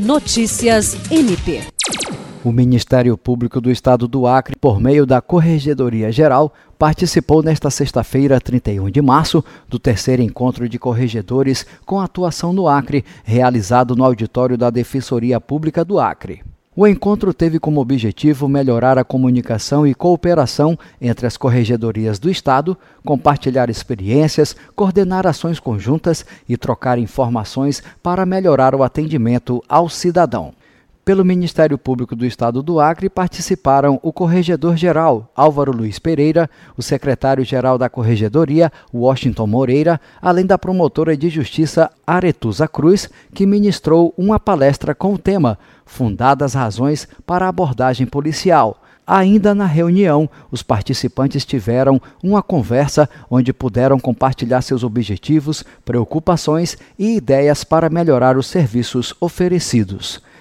Notícias MP. O Ministério Público do Estado do Acre, por meio da Corregedoria Geral, participou nesta sexta-feira, 31 de março, do terceiro encontro de corregedores com atuação no Acre, realizado no auditório da Defensoria Pública do Acre. O encontro teve como objetivo melhorar a comunicação e cooperação entre as corregedorias do Estado, compartilhar experiências, coordenar ações conjuntas e trocar informações para melhorar o atendimento ao cidadão. Pelo Ministério Público do Estado do Acre participaram o Corregedor-Geral Álvaro Luiz Pereira, o Secretário-Geral da Corregedoria Washington Moreira, além da promotora de Justiça Aretusa Cruz, que ministrou uma palestra com o tema Fundadas Razões para a Abordagem Policial. Ainda na reunião, os participantes tiveram uma conversa onde puderam compartilhar seus objetivos, preocupações e ideias para melhorar os serviços oferecidos.